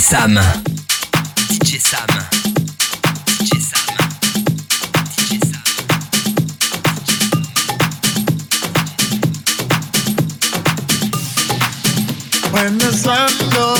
Sam. DJ Sam. When the sun goes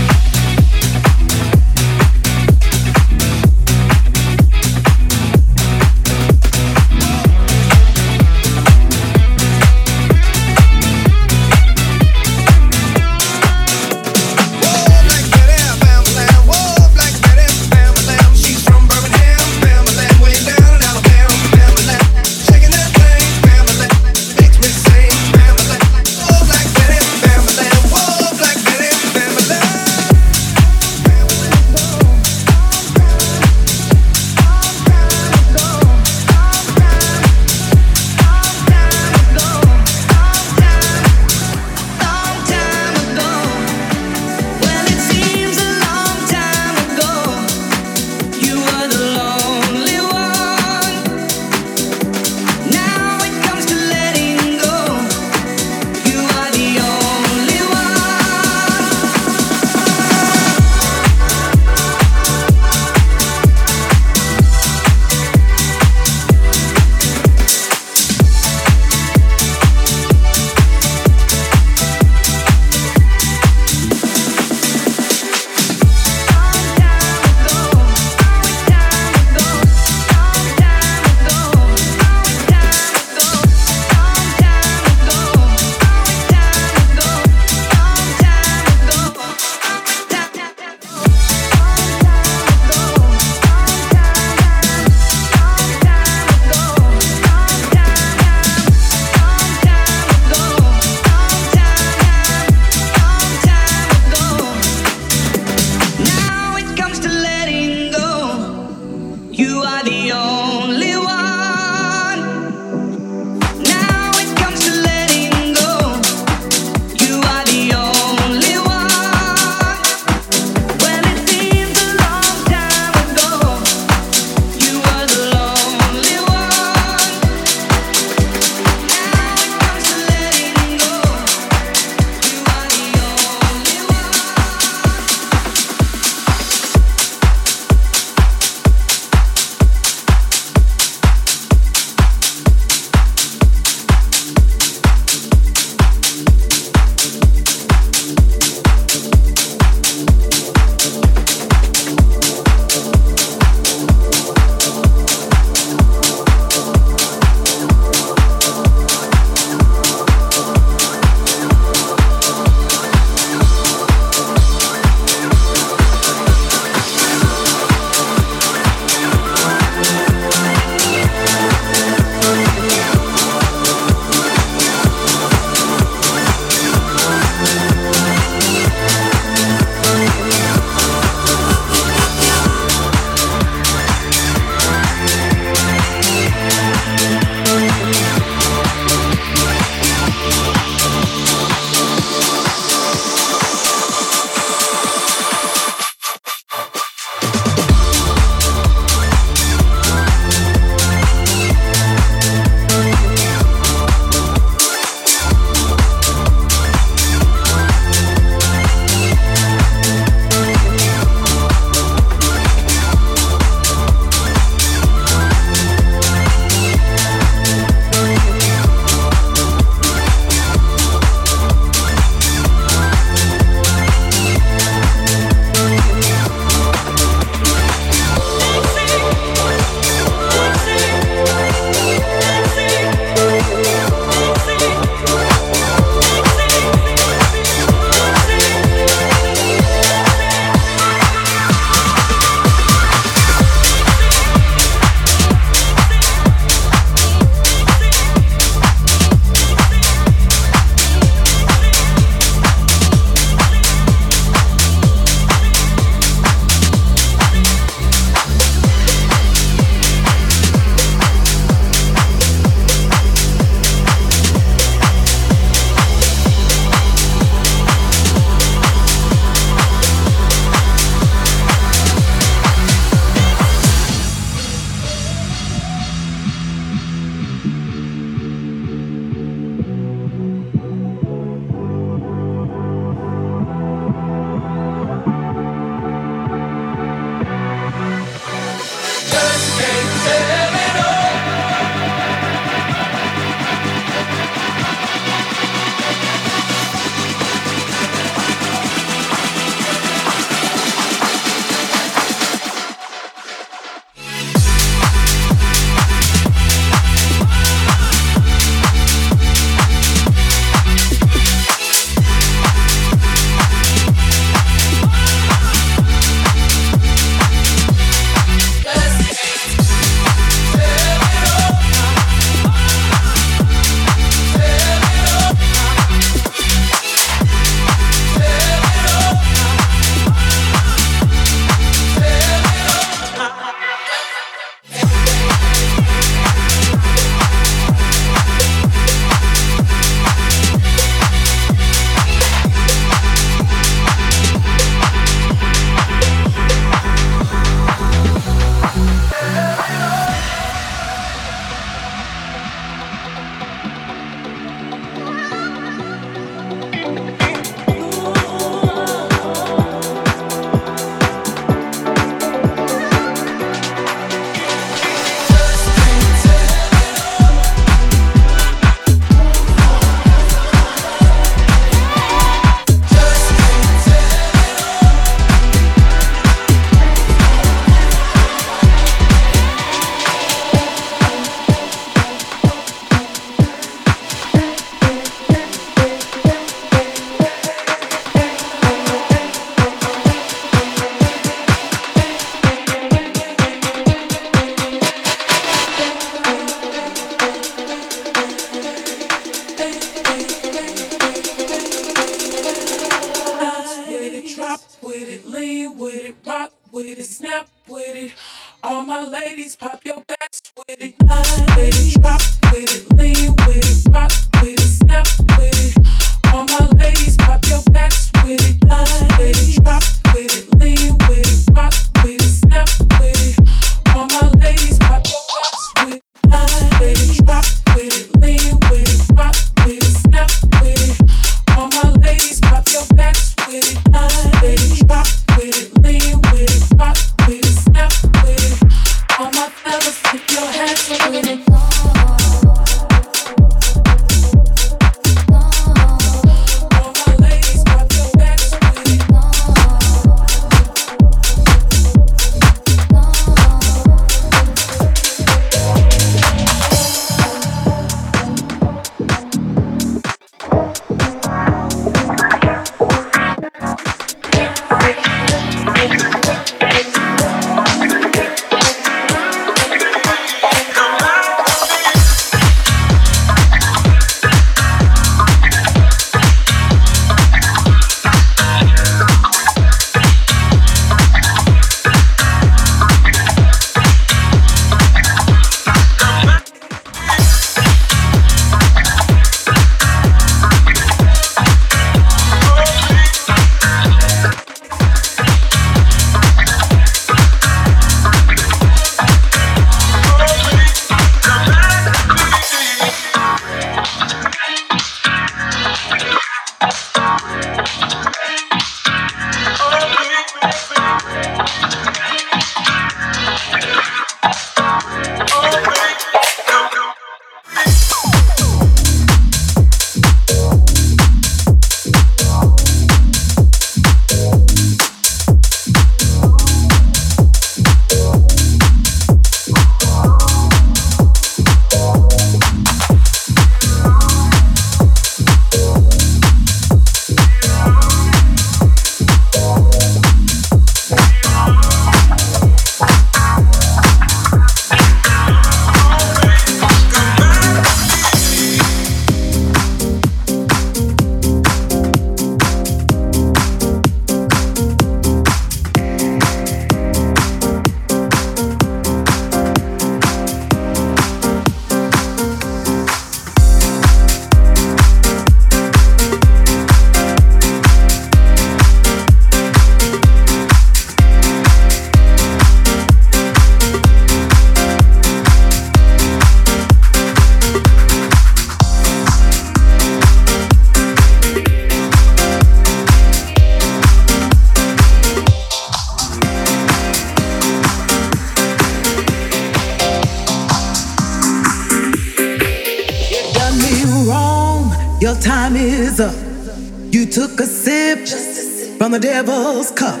from the devil's cup.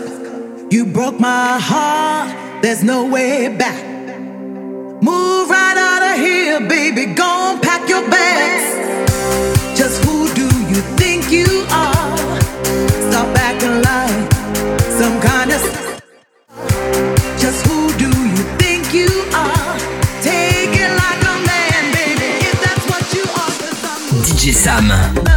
You broke my heart, there's no way back. Move right out of here, baby, go pack your bags. Just who do you think you are? Stop acting like some kind of. Just who do you think you are? Take it like a man, baby, if that's what you are. DJ Sam.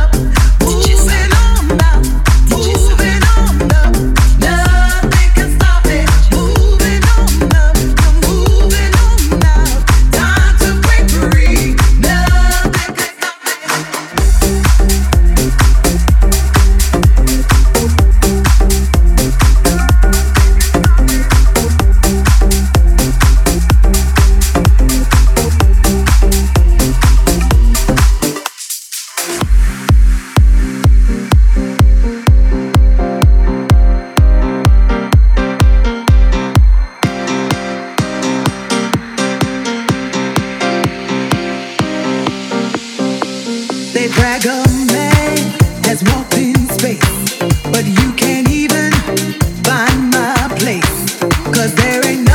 space, but you can't even find my place. Cause there ain't no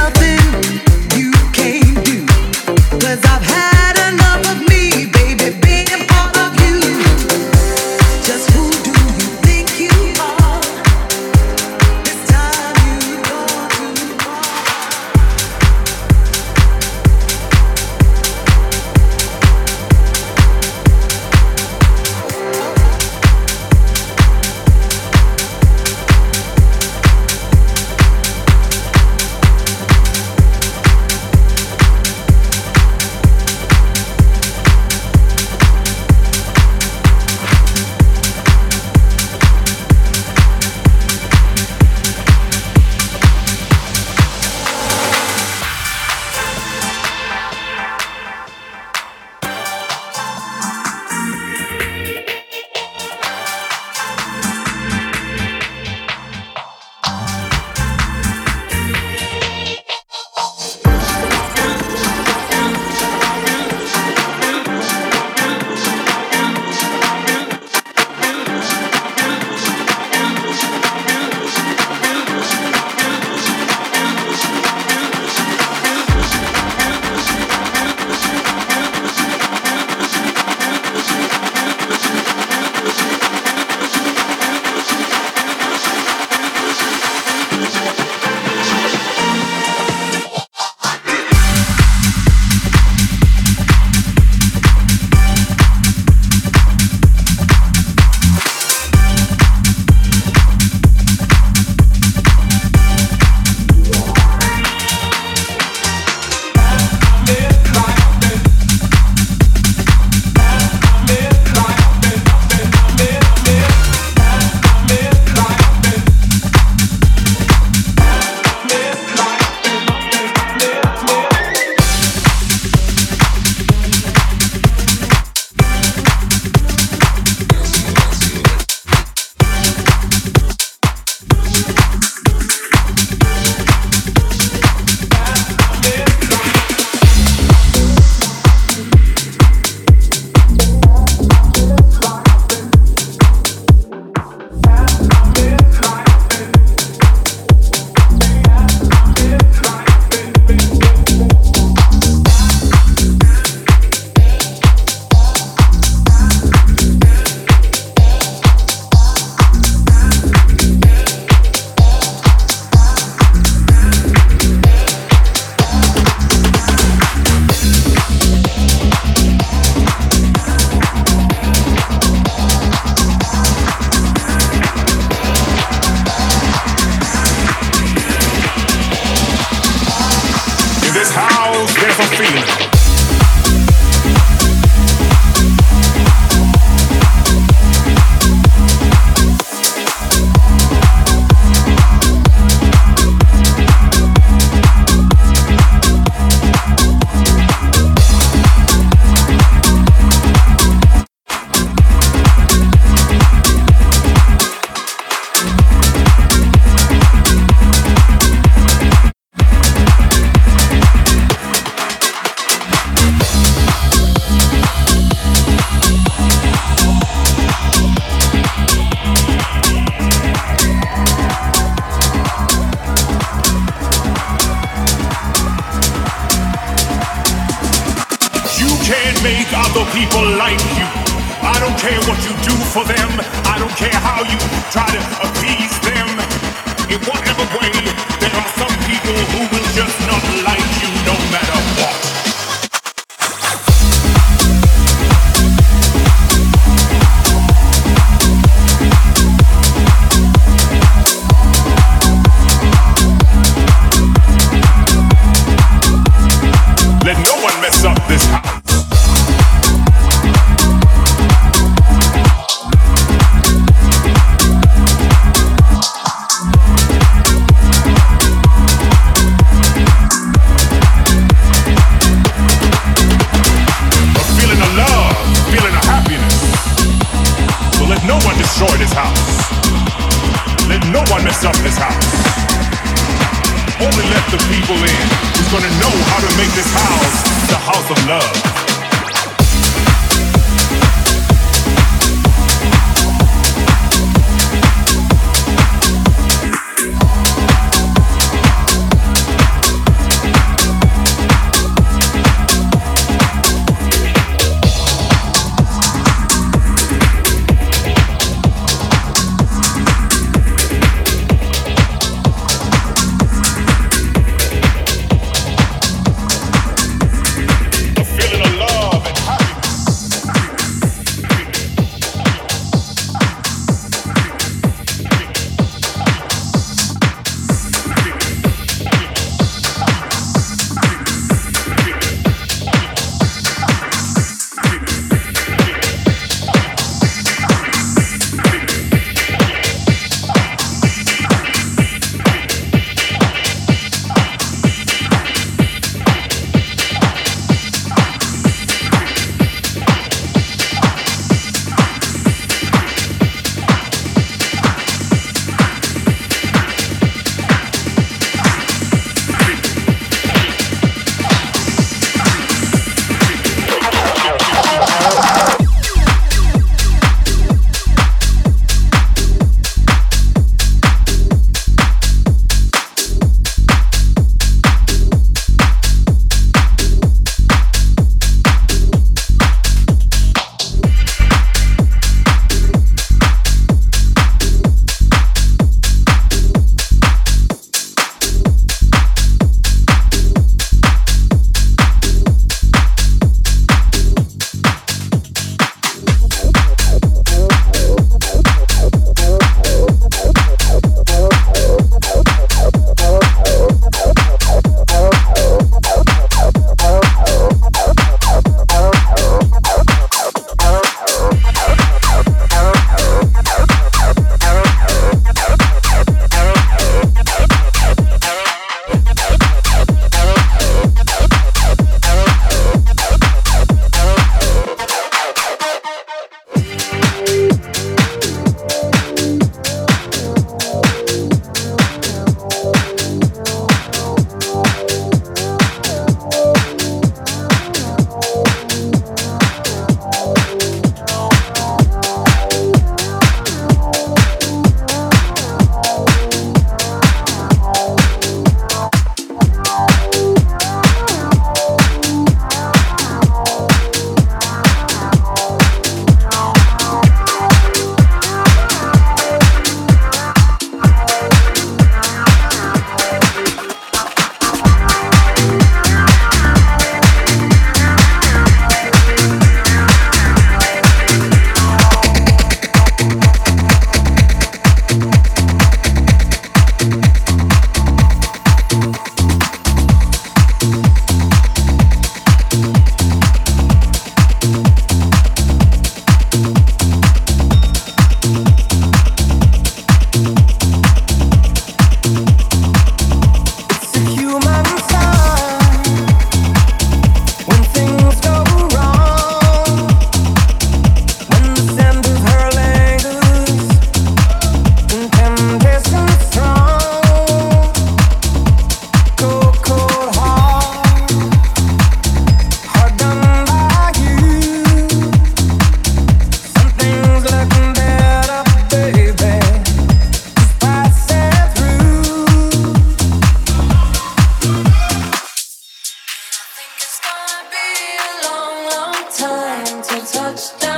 touchdown.